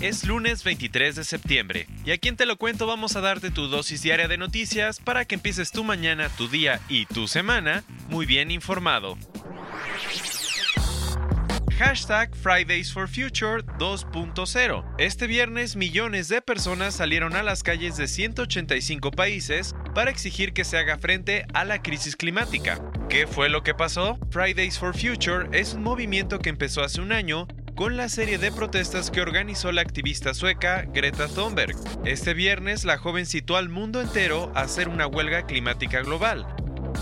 Es lunes 23 de septiembre y aquí en Te lo cuento vamos a darte tu dosis diaria de noticias para que empieces tu mañana, tu día y tu semana muy bien informado. Hashtag Fridays for Future 2.0. Este viernes millones de personas salieron a las calles de 185 países para exigir que se haga frente a la crisis climática. ¿Qué fue lo que pasó? Fridays for Future es un movimiento que empezó hace un año con la serie de protestas que organizó la activista sueca Greta Thunberg. Este viernes la joven citó al mundo entero a hacer una huelga climática global.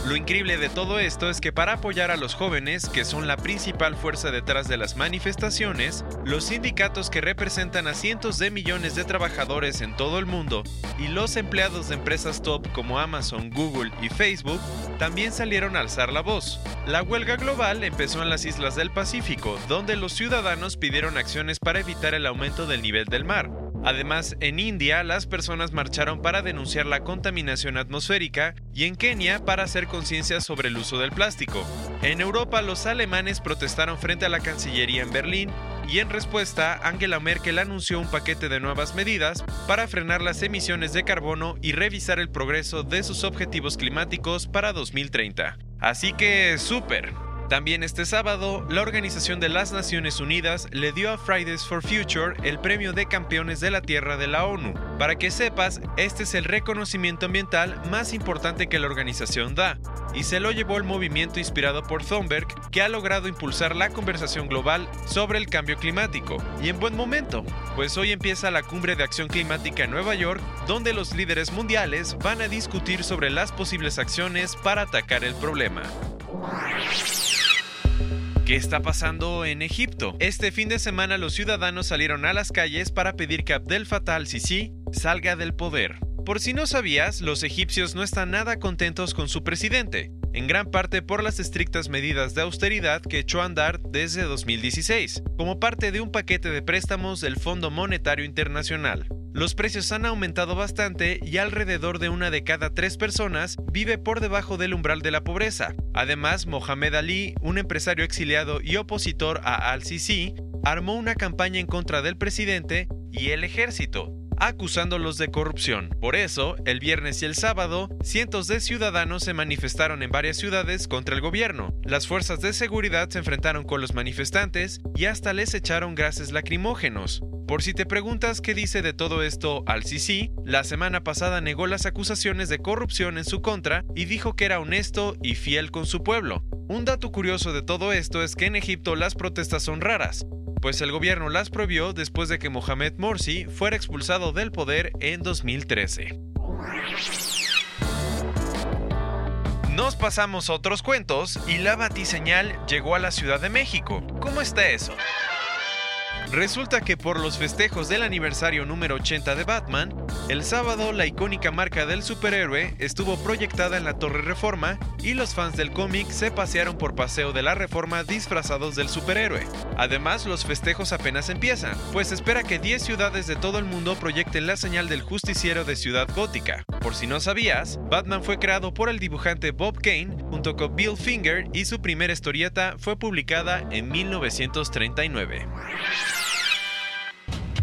Lo increíble de todo esto es que para apoyar a los jóvenes, que son la principal fuerza detrás de las manifestaciones, los sindicatos que representan a cientos de millones de trabajadores en todo el mundo y los empleados de empresas top como Amazon, Google y Facebook también salieron a alzar la voz. La huelga global empezó en las islas del Pacífico, donde los ciudadanos pidieron acciones para evitar el aumento del nivel del mar. Además, en India las personas marcharon para denunciar la contaminación atmosférica y en Kenia para hacer conciencia sobre el uso del plástico. En Europa los alemanes protestaron frente a la Cancillería en Berlín y en respuesta Angela Merkel anunció un paquete de nuevas medidas para frenar las emisiones de carbono y revisar el progreso de sus objetivos climáticos para 2030. Así que, súper. También este sábado, la Organización de las Naciones Unidas le dio a Fridays for Future el premio de campeones de la Tierra de la ONU. Para que sepas, este es el reconocimiento ambiental más importante que la organización da, y se lo llevó el movimiento inspirado por Thunberg, que ha logrado impulsar la conversación global sobre el cambio climático. Y en buen momento, pues hoy empieza la cumbre de acción climática en Nueva York, donde los líderes mundiales van a discutir sobre las posibles acciones para atacar el problema. ¿Qué está pasando en Egipto? Este fin de semana los ciudadanos salieron a las calles para pedir que Abdel Fattah al-Sisi salga del poder. Por si no sabías, los egipcios no están nada contentos con su presidente, en gran parte por las estrictas medidas de austeridad que echó a andar desde 2016, como parte de un paquete de préstamos del Fondo Monetario Internacional. Los precios han aumentado bastante y alrededor de una de cada tres personas vive por debajo del umbral de la pobreza. Además, Mohamed Ali, un empresario exiliado y opositor a Al-Sisi, armó una campaña en contra del presidente y el ejército, acusándolos de corrupción. Por eso, el viernes y el sábado, cientos de ciudadanos se manifestaron en varias ciudades contra el gobierno. Las fuerzas de seguridad se enfrentaron con los manifestantes y hasta les echaron gases lacrimógenos. Por si te preguntas qué dice de todo esto al Sisi, la semana pasada negó las acusaciones de corrupción en su contra y dijo que era honesto y fiel con su pueblo. Un dato curioso de todo esto es que en Egipto las protestas son raras, pues el gobierno las prohibió después de que Mohamed Morsi fuera expulsado del poder en 2013. Nos pasamos a otros cuentos y la batiseñal llegó a la Ciudad de México. ¿Cómo está eso? Resulta que por los festejos del aniversario número 80 de Batman, el sábado la icónica marca del superhéroe estuvo proyectada en la Torre Reforma y los fans del cómic se pasearon por Paseo de la Reforma disfrazados del superhéroe. Además, los festejos apenas empiezan, pues espera que 10 ciudades de todo el mundo proyecten la señal del justiciero de Ciudad Gótica. Por si no sabías, Batman fue creado por el dibujante Bob Kane junto con Bill Finger y su primera historieta fue publicada en 1939.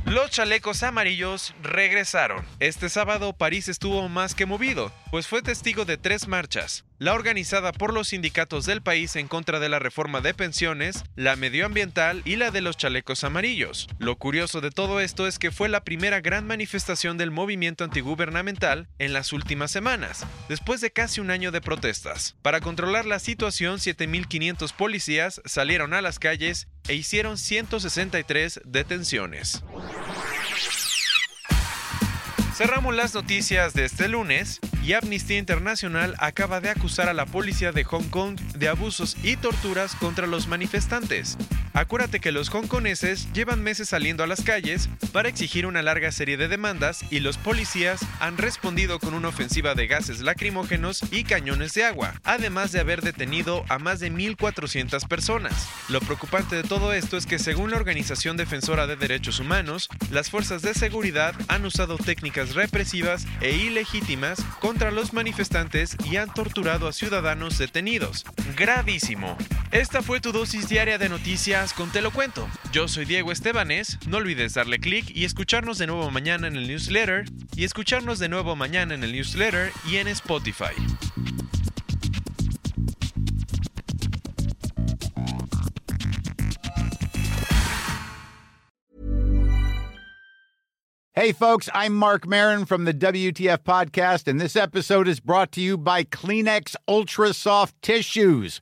Los chalecos amarillos regresaron. Este sábado París estuvo más que movido, pues fue testigo de tres marchas. La organizada por los sindicatos del país en contra de la reforma de pensiones, la medioambiental y la de los chalecos amarillos. Lo curioso de todo esto es que fue la primera gran manifestación del movimiento antigubernamental en las últimas semanas, después de casi un año de protestas. Para controlar la situación, 7.500 policías salieron a las calles e hicieron 163 detenciones. Cerramos las noticias de este lunes y Amnistía Internacional acaba de acusar a la policía de Hong Kong de abusos y torturas contra los manifestantes. Acuérdate que los hongkoneses llevan meses saliendo a las calles para exigir una larga serie de demandas y los policías han respondido con una ofensiva de gases lacrimógenos y cañones de agua, además de haber detenido a más de 1.400 personas. Lo preocupante de todo esto es que según la Organización Defensora de Derechos Humanos, las fuerzas de seguridad han usado técnicas represivas e ilegítimas contra los manifestantes y han torturado a ciudadanos detenidos. Gravísimo. Esta fue tu dosis diaria de noticias con Te lo cuento. Yo soy Diego Estebanés, no olvides darle clic y escucharnos de nuevo mañana en el newsletter y escucharnos de nuevo mañana en el newsletter y en Spotify. Hey, folks, I'm Mark Marin from the WTF Podcast, and this episode is brought to you by Kleenex Ultra Soft Tissues